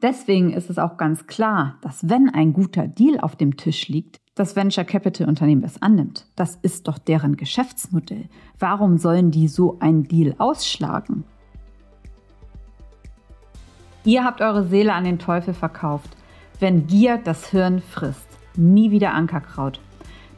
Deswegen ist es auch ganz klar, dass wenn ein guter Deal auf dem Tisch liegt, das Venture Capital Unternehmen es annimmt. Das ist doch deren Geschäftsmodell. Warum sollen die so einen Deal ausschlagen? Ihr habt eure Seele an den Teufel verkauft, wenn Gier das Hirn frisst. Nie wieder Ankerkraut.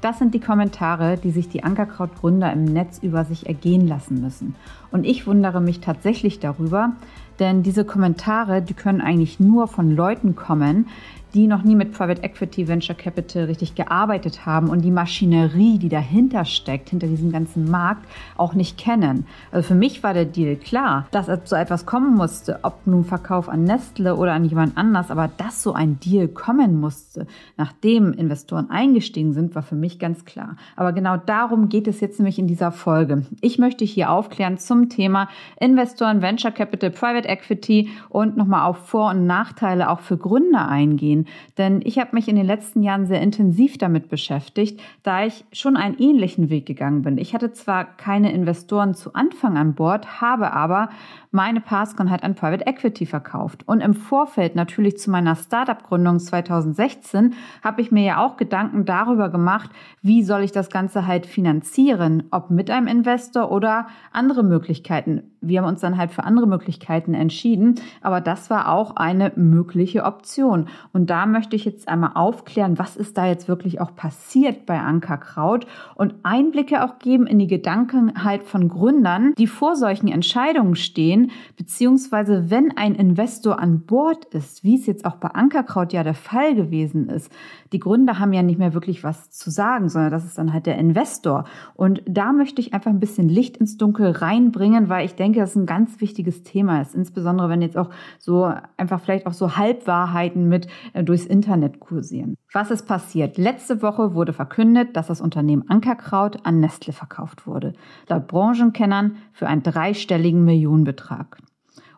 Das sind die Kommentare, die sich die Ankerkraut-Gründer im Netz über sich ergehen lassen müssen. Und ich wundere mich tatsächlich darüber, denn diese Kommentare, die können eigentlich nur von Leuten kommen, die noch nie mit Private Equity Venture Capital richtig gearbeitet haben und die Maschinerie, die dahinter steckt, hinter diesem ganzen Markt, auch nicht kennen. Also für mich war der Deal klar, dass so etwas kommen musste, ob nun Verkauf an Nestle oder an jemand anders, aber dass so ein Deal kommen musste, nachdem Investoren eingestiegen sind, war für mich ganz klar. Aber genau darum geht es jetzt nämlich in dieser Folge. Ich möchte hier aufklären zum Thema Investoren, Venture Capital, Private Equity und nochmal auf Vor- und Nachteile auch für Gründer eingehen gehen. Denn ich habe mich in den letzten Jahren sehr intensiv damit beschäftigt, da ich schon einen ähnlichen Weg gegangen bin. Ich hatte zwar keine Investoren zu Anfang an Bord, habe aber meine Passcon halt an Private Equity verkauft. Und im Vorfeld natürlich zu meiner Startup-Gründung 2016 habe ich mir ja auch Gedanken darüber gemacht, wie soll ich das Ganze halt finanzieren, ob mit einem Investor oder andere Möglichkeiten. Wir haben uns dann halt für andere Möglichkeiten entschieden, aber das war auch eine mögliche Option. Und da möchte ich jetzt einmal aufklären, was ist da jetzt wirklich auch passiert bei Ankerkraut und Einblicke auch geben in die Gedankenheit von Gründern, die vor solchen Entscheidungen stehen, beziehungsweise wenn ein Investor an Bord ist, wie es jetzt auch bei Ankerkraut ja der Fall gewesen ist, die Gründer haben ja nicht mehr wirklich was zu sagen, sondern das ist dann halt der Investor. Und da möchte ich einfach ein bisschen Licht ins Dunkel reinbringen, weil ich denke, das ist ein ganz wichtiges Thema ist, insbesondere wenn jetzt auch so einfach vielleicht auch so Halbwahrheiten mit äh, durchs Internet kursieren. Was ist passiert? Letzte Woche wurde verkündet, dass das Unternehmen Ankerkraut an Nestle verkauft wurde. Laut Branchenkennern für einen dreistelligen Millionenbetrag.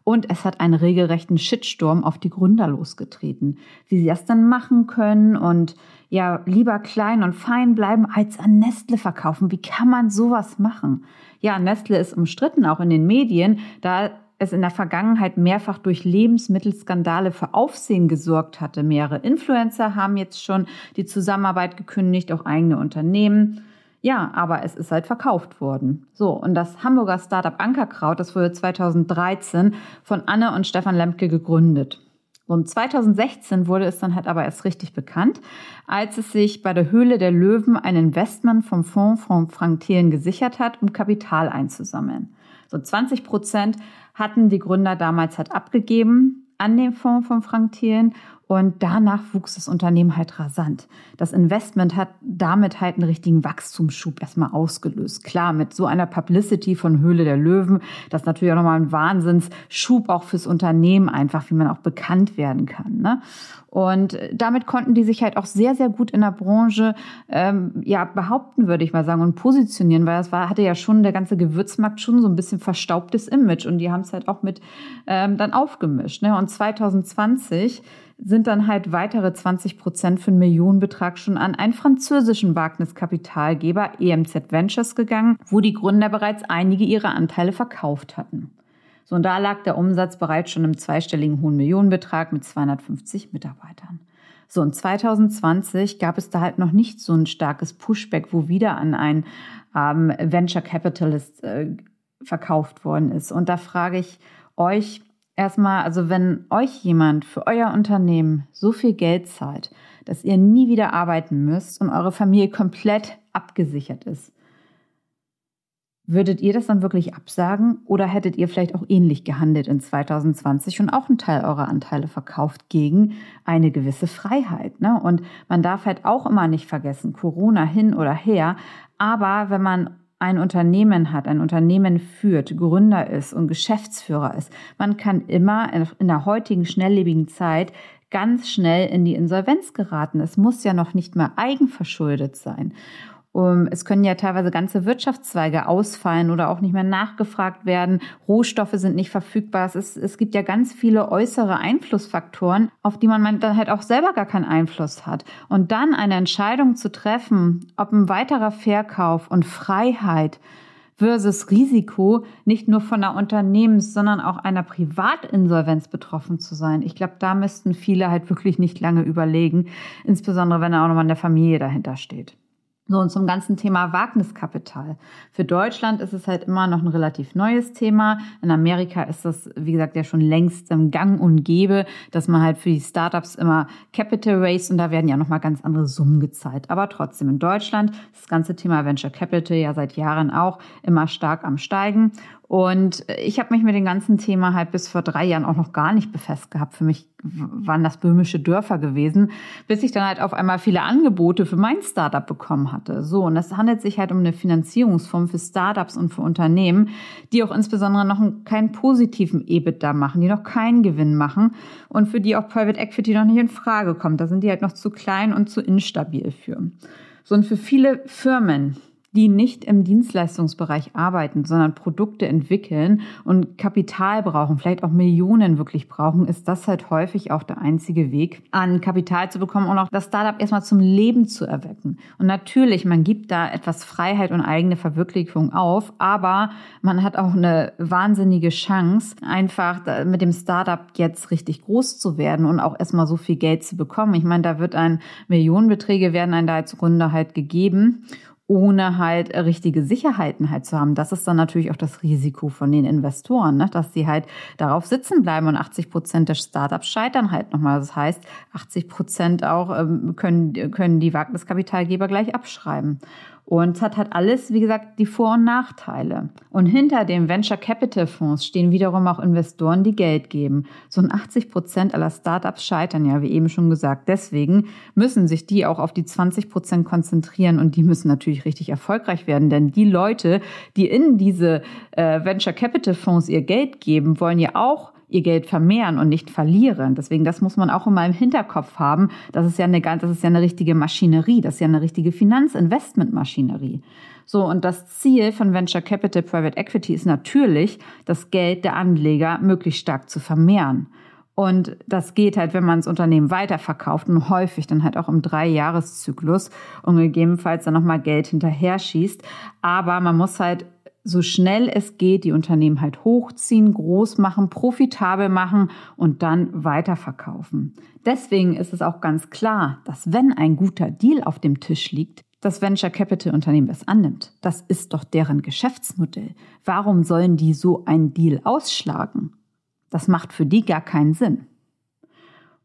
Und es hat einen regelrechten Shitstorm auf die Gründer losgetreten, wie sie das dann machen können und ja, lieber klein und fein bleiben als an Nestle verkaufen. Wie kann man sowas machen? Ja, Nestle ist umstritten, auch in den Medien, da es in der Vergangenheit mehrfach durch Lebensmittelskandale für Aufsehen gesorgt hatte. Mehrere Influencer haben jetzt schon die Zusammenarbeit gekündigt, auch eigene Unternehmen. Ja, aber es ist halt verkauft worden. So, und das Hamburger Startup Ankerkraut, das wurde 2013 von Anne und Stefan Lemke gegründet. Und 2016 wurde es dann halt aber erst richtig bekannt, als es sich bei der Höhle der Löwen ein Investment vom Fonds von Frank Thelen gesichert hat, um Kapital einzusammeln. So 20 Prozent hatten die Gründer damals halt abgegeben an den Fonds von Frank Thelen und danach wuchs das Unternehmen halt rasant. Das Investment hat damit halt einen richtigen Wachstumsschub erstmal ausgelöst. Klar, mit so einer Publicity von Höhle der Löwen, das ist natürlich auch nochmal ein Wahnsinnsschub auch fürs Unternehmen einfach, wie man auch bekannt werden kann. Ne? Und damit konnten die sich halt auch sehr, sehr gut in der Branche ähm, ja behaupten, würde ich mal sagen, und positionieren, weil es war, hatte ja schon der ganze Gewürzmarkt schon so ein bisschen verstaubtes Image und die haben es halt auch mit ähm, dann aufgemischt. Ne? Und 2020 sind dann halt weitere 20 Prozent für einen Millionenbetrag schon an einen französischen Wagniskapitalgeber EMZ Ventures gegangen, wo die Gründer bereits einige ihrer Anteile verkauft hatten. So, und da lag der Umsatz bereits schon im zweistelligen hohen Millionenbetrag mit 250 Mitarbeitern. So, und 2020 gab es da halt noch nicht so ein starkes Pushback, wo wieder an einen ähm, Venture Capitalist äh, verkauft worden ist. Und da frage ich euch, Erstmal, also wenn euch jemand für euer Unternehmen so viel Geld zahlt, dass ihr nie wieder arbeiten müsst und eure Familie komplett abgesichert ist, würdet ihr das dann wirklich absagen oder hättet ihr vielleicht auch ähnlich gehandelt in 2020 und auch einen Teil eurer Anteile verkauft gegen eine gewisse Freiheit? Ne? Und man darf halt auch immer nicht vergessen, Corona hin oder her, aber wenn man ein Unternehmen hat, ein Unternehmen führt, Gründer ist und Geschäftsführer ist, man kann immer in der heutigen schnelllebigen Zeit ganz schnell in die Insolvenz geraten. Es muss ja noch nicht mal eigenverschuldet sein. Um, es können ja teilweise ganze Wirtschaftszweige ausfallen oder auch nicht mehr nachgefragt werden. Rohstoffe sind nicht verfügbar. Es, ist, es gibt ja ganz viele äußere Einflussfaktoren, auf die man dann halt auch selber gar keinen Einfluss hat. Und dann eine Entscheidung zu treffen, ob ein weiterer Verkauf und Freiheit versus Risiko, nicht nur von einer Unternehmens-, sondern auch einer Privatinsolvenz betroffen zu sein. Ich glaube, da müssten viele halt wirklich nicht lange überlegen, insbesondere wenn da auch nochmal eine Familie dahinter steht. So, und zum ganzen Thema Wagniskapital. Für Deutschland ist es halt immer noch ein relativ neues Thema. In Amerika ist das, wie gesagt, ja schon längst im Gang und Gäbe, dass man halt für die Startups immer Capital Raise und da werden ja nochmal ganz andere Summen gezahlt. Aber trotzdem in Deutschland ist das ganze Thema Venture Capital ja seit Jahren auch immer stark am Steigen. Und ich habe mich mit dem ganzen Thema halt bis vor drei Jahren auch noch gar nicht befasst gehabt. Für mich waren das böhmische Dörfer gewesen, bis ich dann halt auf einmal viele Angebote für mein Startup bekommen hatte. So, und es handelt sich halt um eine Finanzierungsform für Startups und für Unternehmen, die auch insbesondere noch keinen positiven EBITDA machen, die noch keinen Gewinn machen und für die auch Private Equity noch nicht in Frage kommt. Da sind die halt noch zu klein und zu instabil für. So, und für viele Firmen, die nicht im Dienstleistungsbereich arbeiten, sondern Produkte entwickeln und Kapital brauchen, vielleicht auch Millionen wirklich brauchen, ist das halt häufig auch der einzige Weg, an Kapital zu bekommen und auch das Startup erstmal zum Leben zu erwecken. Und natürlich, man gibt da etwas Freiheit und eigene Verwirklichung auf, aber man hat auch eine wahnsinnige Chance, einfach mit dem Startup jetzt richtig groß zu werden und auch erstmal so viel Geld zu bekommen. Ich meine, da wird ein Millionenbeträge werden einem da als Runde halt gegeben ohne halt richtige Sicherheiten halt zu haben. Das ist dann natürlich auch das Risiko von den Investoren, ne? dass sie halt darauf sitzen bleiben und 80 Prozent der Startups scheitern halt nochmal. Das heißt, 80 Prozent auch ähm, können, können die Wagniskapitalgeber gleich abschreiben. Und es hat halt alles, wie gesagt, die Vor- und Nachteile. Und hinter den Venture Capital Fonds stehen wiederum auch Investoren, die Geld geben. So 80 Prozent aller Startups scheitern ja, wie eben schon gesagt. Deswegen müssen sich die auch auf die 20 Prozent konzentrieren und die müssen natürlich richtig erfolgreich werden. Denn die Leute, die in diese äh, Venture Capital Fonds ihr Geld geben, wollen ja auch ihr Geld vermehren und nicht verlieren. Deswegen, das muss man auch immer im Hinterkopf haben. Das ist ja eine, das ist ja eine richtige Maschinerie. Das ist ja eine richtige Finanzinvestmentmaschinerie. So, und das Ziel von Venture Capital Private Equity ist natürlich, das Geld der Anleger möglichst stark zu vermehren. Und das geht halt, wenn man das Unternehmen weiterverkauft und häufig dann halt auch im Drei-Jahres-Zyklus und gegebenenfalls dann nochmal Geld hinterher schießt. Aber man muss halt so schnell es geht, die Unternehmen halt hochziehen, groß machen, profitabel machen und dann weiterverkaufen. Deswegen ist es auch ganz klar, dass wenn ein guter Deal auf dem Tisch liegt, das Venture Capital Unternehmen es annimmt. Das ist doch deren Geschäftsmodell. Warum sollen die so einen Deal ausschlagen? Das macht für die gar keinen Sinn.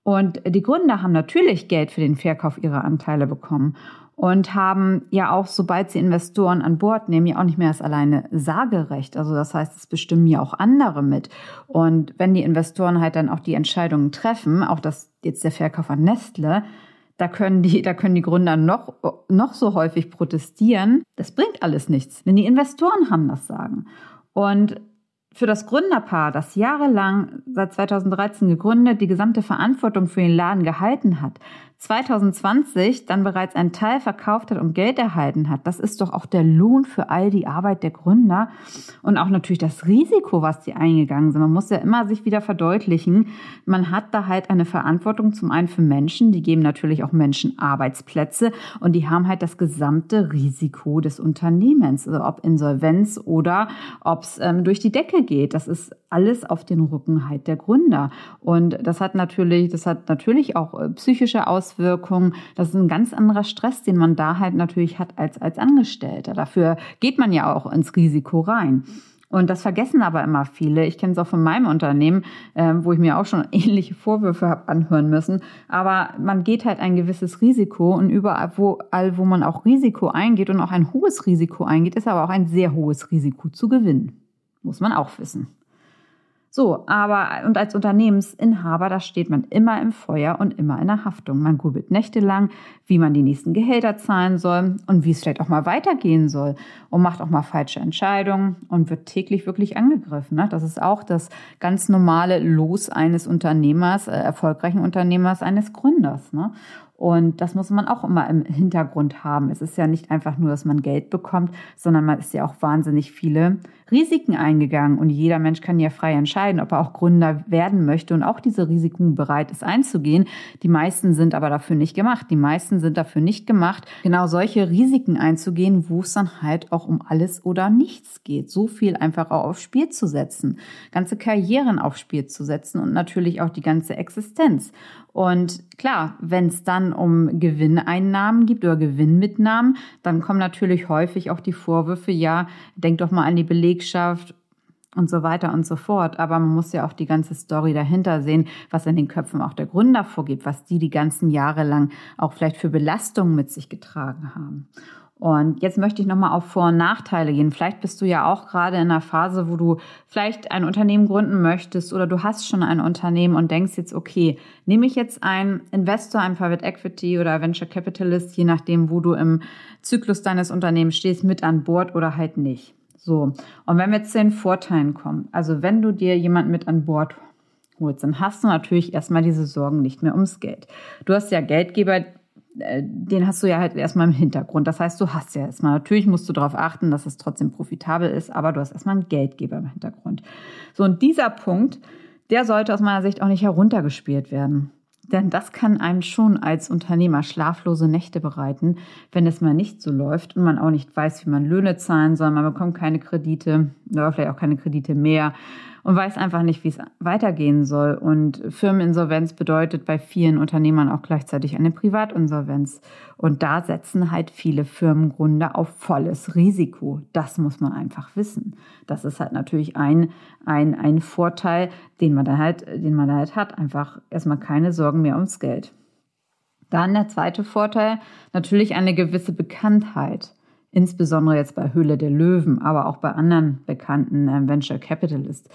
Und die Gründer haben natürlich Geld für den Verkauf ihrer Anteile bekommen und haben ja auch, sobald sie Investoren an Bord nehmen, ja auch nicht mehr das alleine Sagerecht. Also das heißt, es bestimmen ja auch andere mit. Und wenn die Investoren halt dann auch die Entscheidungen treffen, auch das jetzt der Verkauf an Nestle, da können die, da können die Gründer noch, noch so häufig protestieren. Das bringt alles nichts, wenn die Investoren haben das Sagen. Und für das Gründerpaar, das jahrelang seit 2013 gegründet, die gesamte Verantwortung für den Laden gehalten hat, 2020 dann bereits einen Teil verkauft hat und Geld erhalten hat, das ist doch auch der Lohn für all die Arbeit der Gründer und auch natürlich das Risiko, was die eingegangen sind. Man muss ja immer sich wieder verdeutlichen, man hat da halt eine Verantwortung zum einen für Menschen, die geben natürlich auch Menschen Arbeitsplätze und die haben halt das gesamte Risiko des Unternehmens, also ob Insolvenz oder ob es ähm, durch die Decke geht. Das ist alles auf den Rücken halt der Gründer und das hat natürlich, das hat natürlich auch äh, psychische Auswirkungen Auswirkungen. Das ist ein ganz anderer Stress, den man da halt natürlich hat als, als Angestellter. Dafür geht man ja auch ins Risiko rein. Und das vergessen aber immer viele. Ich kenne es auch von meinem Unternehmen, äh, wo ich mir auch schon ähnliche Vorwürfe habe anhören müssen. Aber man geht halt ein gewisses Risiko und überall, wo, all, wo man auch Risiko eingeht und auch ein hohes Risiko eingeht, ist aber auch ein sehr hohes Risiko zu gewinnen. Muss man auch wissen. So, aber und als Unternehmensinhaber, da steht man immer im Feuer und immer in der Haftung. Man grübelt nächtelang, wie man die nächsten Gehälter zahlen soll und wie es vielleicht auch mal weitergehen soll und macht auch mal falsche Entscheidungen und wird täglich wirklich angegriffen. Ne? Das ist auch das ganz normale Los eines Unternehmers, äh, erfolgreichen Unternehmers, eines Gründers. Ne? Und das muss man auch immer im Hintergrund haben. Es ist ja nicht einfach nur, dass man Geld bekommt, sondern man ist ja auch wahnsinnig viele Risiken eingegangen. Und jeder Mensch kann ja frei entscheiden, ob er auch Gründer werden möchte und auch diese Risiken bereit ist einzugehen. Die meisten sind aber dafür nicht gemacht. Die meisten sind dafür nicht gemacht, genau solche Risiken einzugehen, wo es dann halt auch um alles oder nichts geht. So viel einfach auch aufs Spiel zu setzen, ganze Karrieren aufs Spiel zu setzen und natürlich auch die ganze Existenz. Und klar, wenn es dann um Gewinneinnahmen gibt oder Gewinnmitnahmen, dann kommen natürlich häufig auch die Vorwürfe, ja, denk doch mal an die Belegschaft und so weiter und so fort. Aber man muss ja auch die ganze Story dahinter sehen, was in den Köpfen auch der Gründer vorgibt, was die die ganzen Jahre lang auch vielleicht für Belastungen mit sich getragen haben. Und jetzt möchte ich nochmal auf Vor- und Nachteile gehen. Vielleicht bist du ja auch gerade in einer Phase, wo du vielleicht ein Unternehmen gründen möchtest oder du hast schon ein Unternehmen und denkst jetzt, okay, nehme ich jetzt einen Investor, einen Private Equity oder Venture Capitalist, je nachdem, wo du im Zyklus deines Unternehmens stehst, mit an Bord oder halt nicht. So. Und wenn wir zu den Vorteilen kommen, also wenn du dir jemand mit an Bord holst, dann hast du natürlich erstmal diese Sorgen nicht mehr ums Geld. Du hast ja Geldgeber, äh, den hast du ja halt erstmal im Hintergrund. Das heißt, du hast ja erstmal, natürlich musst du darauf achten, dass es trotzdem profitabel ist, aber du hast erstmal einen Geldgeber im Hintergrund. So, und dieser Punkt, der sollte aus meiner Sicht auch nicht heruntergespielt werden. Denn das kann einen schon als Unternehmer schlaflose Nächte bereiten, wenn es mal nicht so läuft und man auch nicht weiß, wie man Löhne zahlen soll. Man bekommt keine Kredite oder vielleicht auch keine Kredite mehr und weiß einfach nicht, wie es weitergehen soll. Und Firmeninsolvenz bedeutet bei vielen Unternehmern auch gleichzeitig eine Privatinsolvenz. Und da setzen halt viele Firmengründer auf volles Risiko. Das muss man einfach wissen. Das ist halt natürlich ein, ein, ein Vorteil, den man da halt, den man da halt hat. Einfach erstmal keine Sorgen mehr ums Geld. Dann der zweite Vorteil, natürlich eine gewisse Bekanntheit insbesondere jetzt bei Höhle der Löwen, aber auch bei anderen bekannten äh, Venture Capitalists.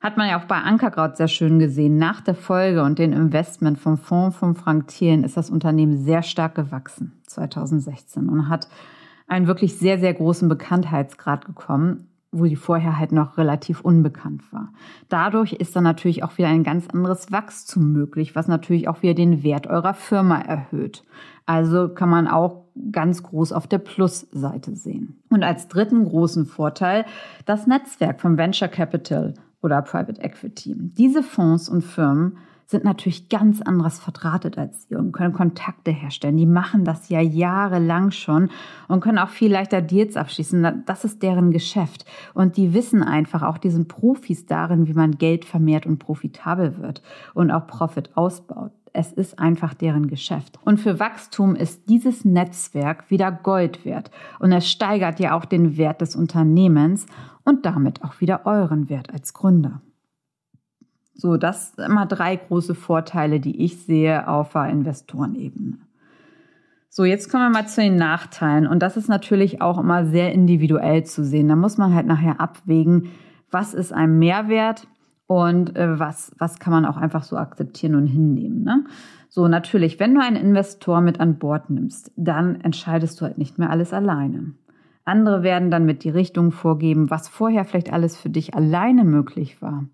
Hat man ja auch bei Ankerkraut sehr schön gesehen. Nach der Folge und dem Investment vom Fonds von Frank Thielen ist das Unternehmen sehr stark gewachsen 2016 und hat einen wirklich sehr, sehr großen Bekanntheitsgrad bekommen, wo die vorher halt noch relativ unbekannt war. Dadurch ist dann natürlich auch wieder ein ganz anderes Wachstum möglich, was natürlich auch wieder den Wert eurer Firma erhöht. Also kann man auch ganz groß auf der Plusseite sehen. Und als dritten großen Vorteil das Netzwerk von Venture Capital oder Private Equity. Diese Fonds und Firmen sind natürlich ganz anderes verdrahtet als ihr und können Kontakte herstellen. Die machen das ja jahrelang schon und können auch viel leichter Deals abschließen. Das ist deren Geschäft. Und die wissen einfach auch, die sind Profis darin, wie man Geld vermehrt und profitabel wird und auch Profit ausbaut. Es ist einfach deren Geschäft. Und für Wachstum ist dieses Netzwerk wieder Gold wert. Und es steigert ja auch den Wert des Unternehmens und damit auch wieder euren Wert als Gründer. So, das sind immer drei große Vorteile, die ich sehe auf der Investorenebene. So, jetzt kommen wir mal zu den Nachteilen. Und das ist natürlich auch immer sehr individuell zu sehen. Da muss man halt nachher abwägen, was ist ein Mehrwert und äh, was, was kann man auch einfach so akzeptieren und hinnehmen. Ne? So, natürlich, wenn du einen Investor mit an Bord nimmst, dann entscheidest du halt nicht mehr alles alleine. Andere werden dann mit die Richtung vorgeben, was vorher vielleicht alles für dich alleine möglich war.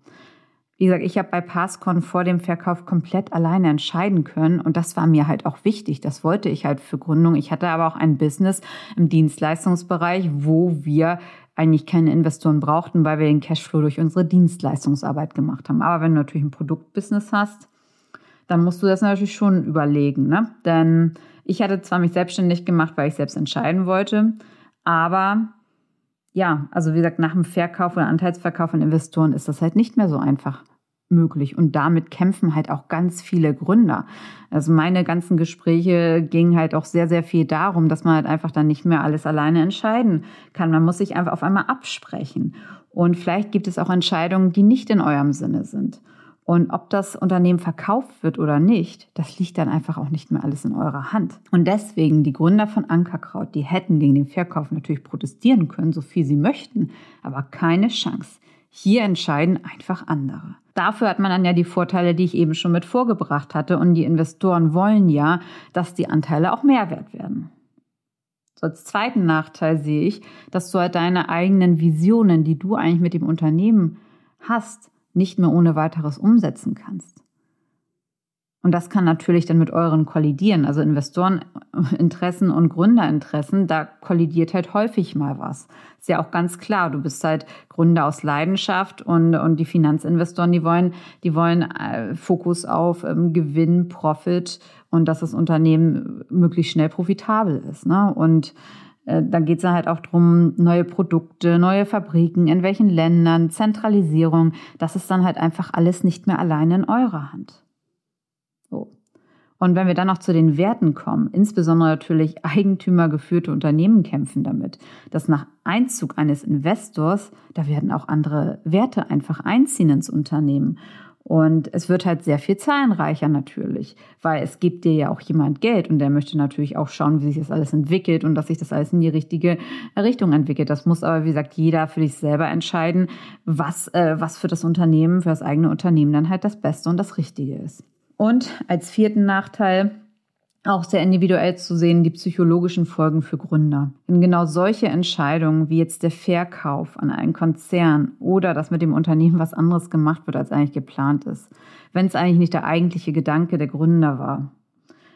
Wie gesagt, ich habe bei Passcon vor dem Verkauf komplett alleine entscheiden können und das war mir halt auch wichtig. Das wollte ich halt für Gründung. Ich hatte aber auch ein Business im Dienstleistungsbereich, wo wir eigentlich keine Investoren brauchten, weil wir den Cashflow durch unsere Dienstleistungsarbeit gemacht haben. Aber wenn du natürlich ein Produktbusiness hast, dann musst du das natürlich schon überlegen. Ne? Denn ich hatte zwar mich selbstständig gemacht, weil ich selbst entscheiden wollte, aber ja, also wie gesagt, nach dem Verkauf oder Anteilsverkauf von Investoren ist das halt nicht mehr so einfach möglich. Und damit kämpfen halt auch ganz viele Gründer. Also meine ganzen Gespräche gingen halt auch sehr, sehr viel darum, dass man halt einfach dann nicht mehr alles alleine entscheiden kann. Man muss sich einfach auf einmal absprechen. Und vielleicht gibt es auch Entscheidungen, die nicht in eurem Sinne sind. Und ob das Unternehmen verkauft wird oder nicht, das liegt dann einfach auch nicht mehr alles in eurer Hand. Und deswegen, die Gründer von Ankerkraut, die hätten gegen den Verkauf natürlich protestieren können, so viel sie möchten, aber keine Chance. Hier entscheiden einfach andere. Dafür hat man dann ja die Vorteile, die ich eben schon mit vorgebracht hatte. Und die Investoren wollen ja, dass die Anteile auch mehr wert werden. So als zweiten Nachteil sehe ich, dass du halt deine eigenen Visionen, die du eigentlich mit dem Unternehmen hast, nicht mehr ohne weiteres umsetzen kannst. Und das kann natürlich dann mit euren kollidieren, also Investoreninteressen und Gründerinteressen, da kollidiert halt häufig mal was. Ist ja auch ganz klar, du bist halt Gründer aus Leidenschaft und, und die Finanzinvestoren, die wollen, die wollen äh, Fokus auf ähm, Gewinn, Profit und dass das Unternehmen möglichst schnell profitabel ist. Ne? Und äh, dann geht es halt auch darum, neue Produkte, neue Fabriken, in welchen Ländern, Zentralisierung. Das ist dann halt einfach alles nicht mehr alleine in eurer Hand. So. Und wenn wir dann noch zu den Werten kommen, insbesondere natürlich eigentümergeführte Unternehmen kämpfen damit, dass nach Einzug eines Investors, da werden auch andere Werte einfach einziehen ins Unternehmen. Und es wird halt sehr viel zahlenreicher natürlich, weil es gibt dir ja auch jemand Geld und der möchte natürlich auch schauen, wie sich das alles entwickelt und dass sich das alles in die richtige Richtung entwickelt. Das muss aber, wie gesagt, jeder für sich selber entscheiden, was, äh, was für das Unternehmen, für das eigene Unternehmen dann halt das Beste und das Richtige ist. Und als vierten Nachteil, auch sehr individuell zu sehen, die psychologischen Folgen für Gründer. Denn genau solche Entscheidungen wie jetzt der Verkauf an einen Konzern oder dass mit dem Unternehmen was anderes gemacht wird, als eigentlich geplant ist, wenn es eigentlich nicht der eigentliche Gedanke der Gründer war,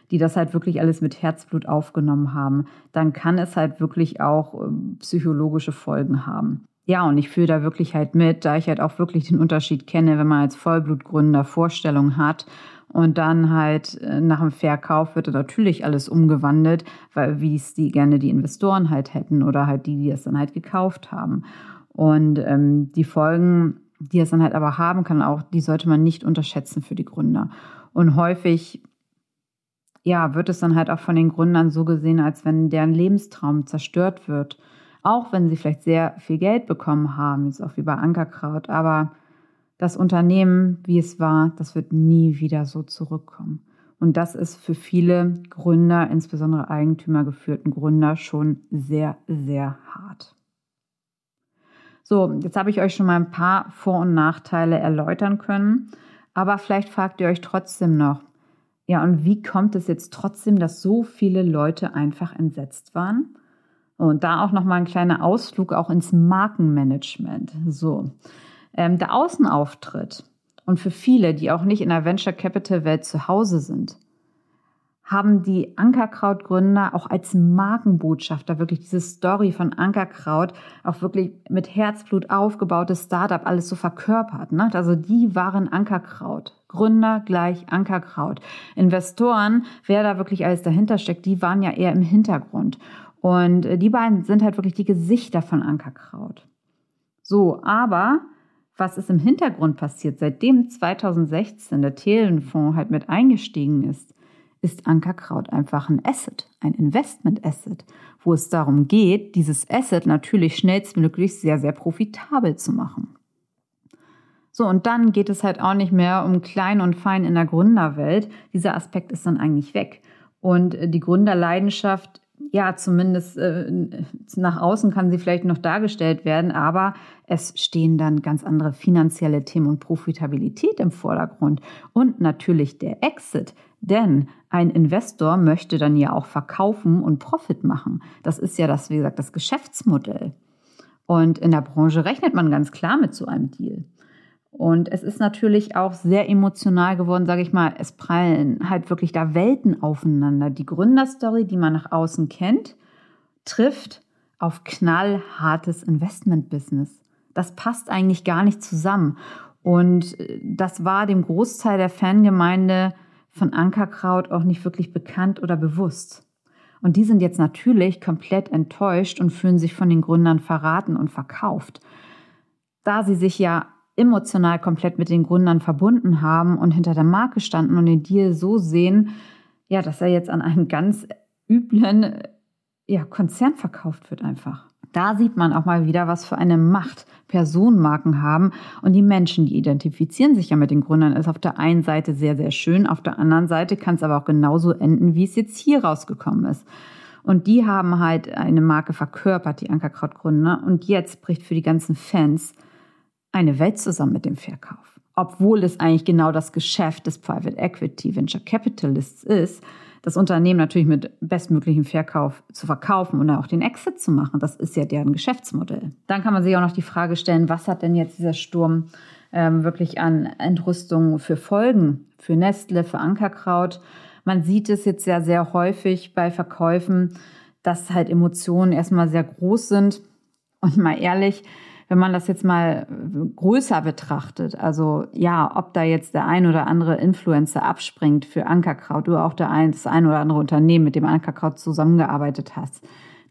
die das halt wirklich alles mit Herzblut aufgenommen haben, dann kann es halt wirklich auch ähm, psychologische Folgen haben. Ja, und ich fühle da wirklich halt mit, da ich halt auch wirklich den Unterschied kenne, wenn man als Vollblutgründer Vorstellungen hat und dann halt äh, nach dem Verkauf wird natürlich alles umgewandelt, weil wie es die gerne die Investoren halt hätten oder halt die, die es dann halt gekauft haben. Und ähm, die Folgen, die es dann halt aber haben kann, auch die sollte man nicht unterschätzen für die Gründer. Und häufig ja, wird es dann halt auch von den Gründern so gesehen, als wenn deren Lebenstraum zerstört wird. Auch wenn sie vielleicht sehr viel Geld bekommen haben, jetzt auch wie bei Ankerkraut. Aber das Unternehmen, wie es war, das wird nie wieder so zurückkommen. Und das ist für viele Gründer, insbesondere eigentümergeführten Gründer, schon sehr, sehr hart. So, jetzt habe ich euch schon mal ein paar Vor- und Nachteile erläutern können. Aber vielleicht fragt ihr euch trotzdem noch, ja, und wie kommt es jetzt trotzdem, dass so viele Leute einfach entsetzt waren? Und da auch noch mal ein kleiner Ausflug auch ins Markenmanagement. So, ähm, der Außenauftritt und für viele, die auch nicht in der Venture Capital Welt zu Hause sind, haben die Ankerkraut-Gründer auch als Markenbotschafter wirklich diese Story von Ankerkraut auch wirklich mit Herzblut aufgebautes Startup alles so verkörpert. Ne? Also die waren Ankerkraut. Gründer gleich Ankerkraut. Investoren, wer da wirklich alles dahinter steckt, die waren ja eher im Hintergrund. Und äh, die beiden sind halt wirklich die Gesichter von Ankerkraut. So, aber was ist im Hintergrund passiert, seitdem 2016 der Telefonds halt mit eingestiegen ist, ist Ankerkraut einfach ein Asset, ein Investment Asset, wo es darum geht, dieses Asset natürlich schnellstmöglich sehr, sehr profitabel zu machen. So, und dann geht es halt auch nicht mehr um klein und fein in der Gründerwelt. Dieser Aspekt ist dann eigentlich weg. Und die Gründerleidenschaft ja, zumindest äh, nach außen kann sie vielleicht noch dargestellt werden, aber es stehen dann ganz andere finanzielle Themen und Profitabilität im Vordergrund und natürlich der Exit. Denn ein Investor möchte dann ja auch verkaufen und Profit machen. Das ist ja das, wie gesagt, das Geschäftsmodell. Und in der Branche rechnet man ganz klar mit so einem Deal. Und es ist natürlich auch sehr emotional geworden, sage ich mal. Es prallen halt wirklich da Welten aufeinander. Die Gründerstory, die man nach außen kennt, trifft auf knallhartes Investmentbusiness. Das passt eigentlich gar nicht zusammen. Und äh, das war dem Großteil der Fangemeinde von Ankerkraut auch nicht wirklich bekannt oder bewusst. Und die sind jetzt natürlich komplett enttäuscht und fühlen sich von den Gründern verraten und verkauft. Da sie sich ja emotional komplett mit den Gründern verbunden haben und hinter der Marke standen und den Deal so sehen, ja, dass er jetzt an einen ganz üblen ja, Konzern verkauft wird einfach. Da sieht man auch mal wieder, was für eine Macht Personenmarken haben. Und die Menschen, die identifizieren sich ja mit den Gründern, ist auf der einen Seite sehr, sehr schön. Auf der anderen Seite kann es aber auch genauso enden, wie es jetzt hier rausgekommen ist. Und die haben halt eine Marke verkörpert, die Ankerkraut-Gründer. Und jetzt bricht für die ganzen Fans eine Welt zusammen mit dem Verkauf. Obwohl es eigentlich genau das Geschäft des Private Equity Venture Capitalists ist, das Unternehmen natürlich mit bestmöglichem Verkauf zu verkaufen und auch den Exit zu machen. Das ist ja deren Geschäftsmodell. Dann kann man sich auch noch die Frage stellen, was hat denn jetzt dieser Sturm ähm, wirklich an Entrüstung für Folgen, für Nestle, für Ankerkraut. Man sieht es jetzt ja sehr häufig bei Verkäufen, dass halt Emotionen erstmal sehr groß sind. Und mal ehrlich, wenn man das jetzt mal größer betrachtet, also ja, ob da jetzt der ein oder andere Influencer abspringt für Ankerkraut oder auch der ein, das ein oder andere Unternehmen, mit dem Ankerkraut zusammengearbeitet hast,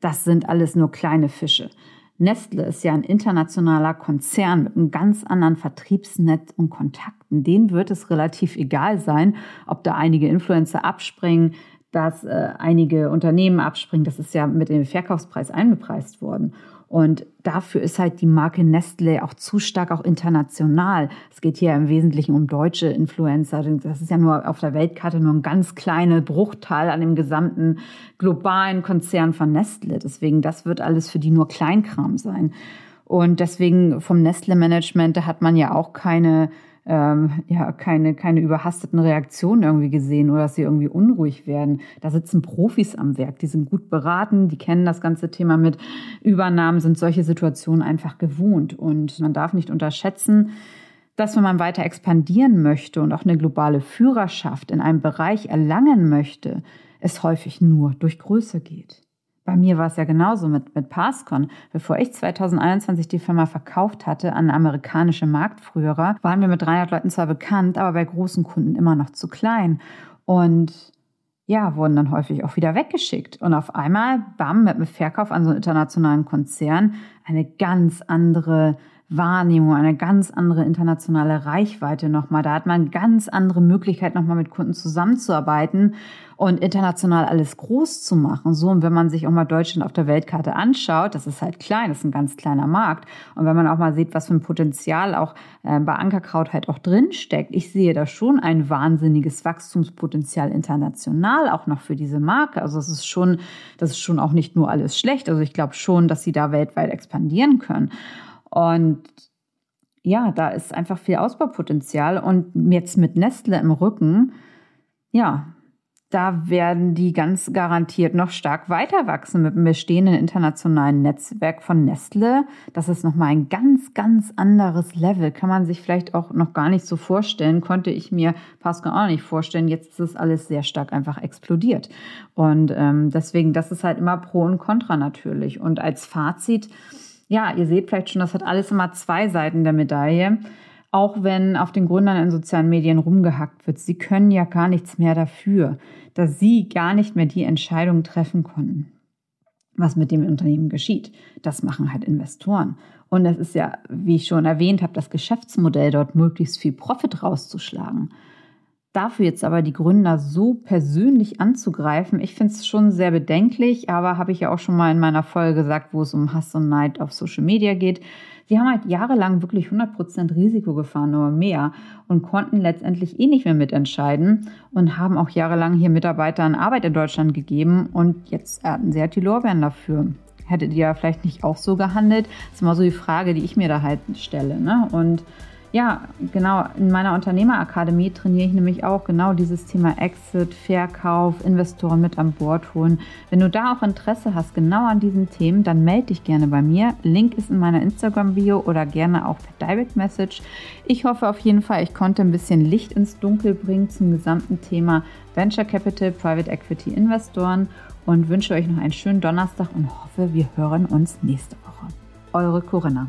das sind alles nur kleine Fische. Nestle ist ja ein internationaler Konzern mit einem ganz anderen Vertriebsnetz und Kontakten. Denen wird es relativ egal sein, ob da einige Influencer abspringen, dass äh, einige Unternehmen abspringen. Das ist ja mit dem Verkaufspreis einbepreist worden. Und dafür ist halt die Marke Nestle auch zu stark auch international. Es geht hier im Wesentlichen um deutsche Influencer. Das ist ja nur auf der Weltkarte nur ein ganz kleiner Bruchteil an dem gesamten globalen Konzern von Nestle. Deswegen, das wird alles für die nur Kleinkram sein. Und deswegen vom Nestle-Management, da hat man ja auch keine ähm, ja, keine, keine überhasteten Reaktionen irgendwie gesehen oder dass sie irgendwie unruhig werden. Da sitzen Profis am Werk, die sind gut beraten, die kennen das ganze Thema mit Übernahmen, sind solche Situationen einfach gewohnt. Und man darf nicht unterschätzen, dass wenn man weiter expandieren möchte und auch eine globale Führerschaft in einem Bereich erlangen möchte, es häufig nur durch Größe geht. Bei mir war es ja genauso mit, mit Passcon. Bevor ich 2021 die Firma verkauft hatte an amerikanische Marktführer, waren wir mit 300 Leuten zwar bekannt, aber bei großen Kunden immer noch zu klein. Und ja, wurden dann häufig auch wieder weggeschickt. Und auf einmal, bam, mit dem Verkauf an so einen internationalen Konzern, eine ganz andere Wahrnehmung, eine ganz andere internationale Reichweite nochmal. Da hat man ganz andere Möglichkeiten, nochmal mit Kunden zusammenzuarbeiten und international alles groß zu machen. So, und wenn man sich auch mal Deutschland auf der Weltkarte anschaut, das ist halt klein, das ist ein ganz kleiner Markt. Und wenn man auch mal sieht, was für ein Potenzial auch äh, bei Ankerkraut halt auch drinsteckt, ich sehe da schon ein wahnsinniges Wachstumspotenzial international auch noch für diese Marke. Also es ist schon, das ist schon auch nicht nur alles schlecht. Also ich glaube schon, dass sie da weltweit expandieren können. Und ja, da ist einfach viel Ausbaupotenzial. Und jetzt mit Nestle im Rücken, ja, da werden die ganz garantiert noch stark weiter wachsen mit dem bestehenden internationalen Netzwerk von Nestle. Das ist nochmal ein ganz, ganz anderes Level. Kann man sich vielleicht auch noch gar nicht so vorstellen. Konnte ich mir Pascal auch nicht vorstellen. Jetzt ist es alles sehr stark einfach explodiert. Und ähm, deswegen, das ist halt immer Pro und Contra natürlich. Und als Fazit, ja, ihr seht vielleicht schon, das hat alles immer zwei Seiten der Medaille. Auch wenn auf den Gründern in sozialen Medien rumgehackt wird, sie können ja gar nichts mehr dafür, dass sie gar nicht mehr die Entscheidung treffen konnten, was mit dem Unternehmen geschieht. Das machen halt Investoren. Und es ist ja, wie ich schon erwähnt habe, das Geschäftsmodell dort möglichst viel Profit rauszuschlagen. Dafür jetzt aber die Gründer so persönlich anzugreifen, ich finde es schon sehr bedenklich, aber habe ich ja auch schon mal in meiner Folge gesagt, wo es um Hass und Neid auf Social Media geht. Sie haben halt jahrelang wirklich 100% Risiko gefahren, nur mehr, und konnten letztendlich eh nicht mehr mitentscheiden und haben auch jahrelang hier Mitarbeitern Arbeit in Deutschland gegeben und jetzt ernten sie halt die Lorbeeren dafür. Hättet ihr ja vielleicht nicht auch so gehandelt? Das ist immer so die Frage, die ich mir da halt stelle. Ne? Und ja, genau. In meiner Unternehmerakademie trainiere ich nämlich auch genau dieses Thema Exit, Verkauf, Investoren mit an Bord holen. Wenn du da auch Interesse hast, genau an diesen Themen, dann melde dich gerne bei mir. Link ist in meiner Instagram-Bio oder gerne auch per Direct Message. Ich hoffe auf jeden Fall, ich konnte ein bisschen Licht ins Dunkel bringen zum gesamten Thema Venture Capital, Private Equity Investoren und wünsche euch noch einen schönen Donnerstag und hoffe, wir hören uns nächste Woche. Eure Corinna.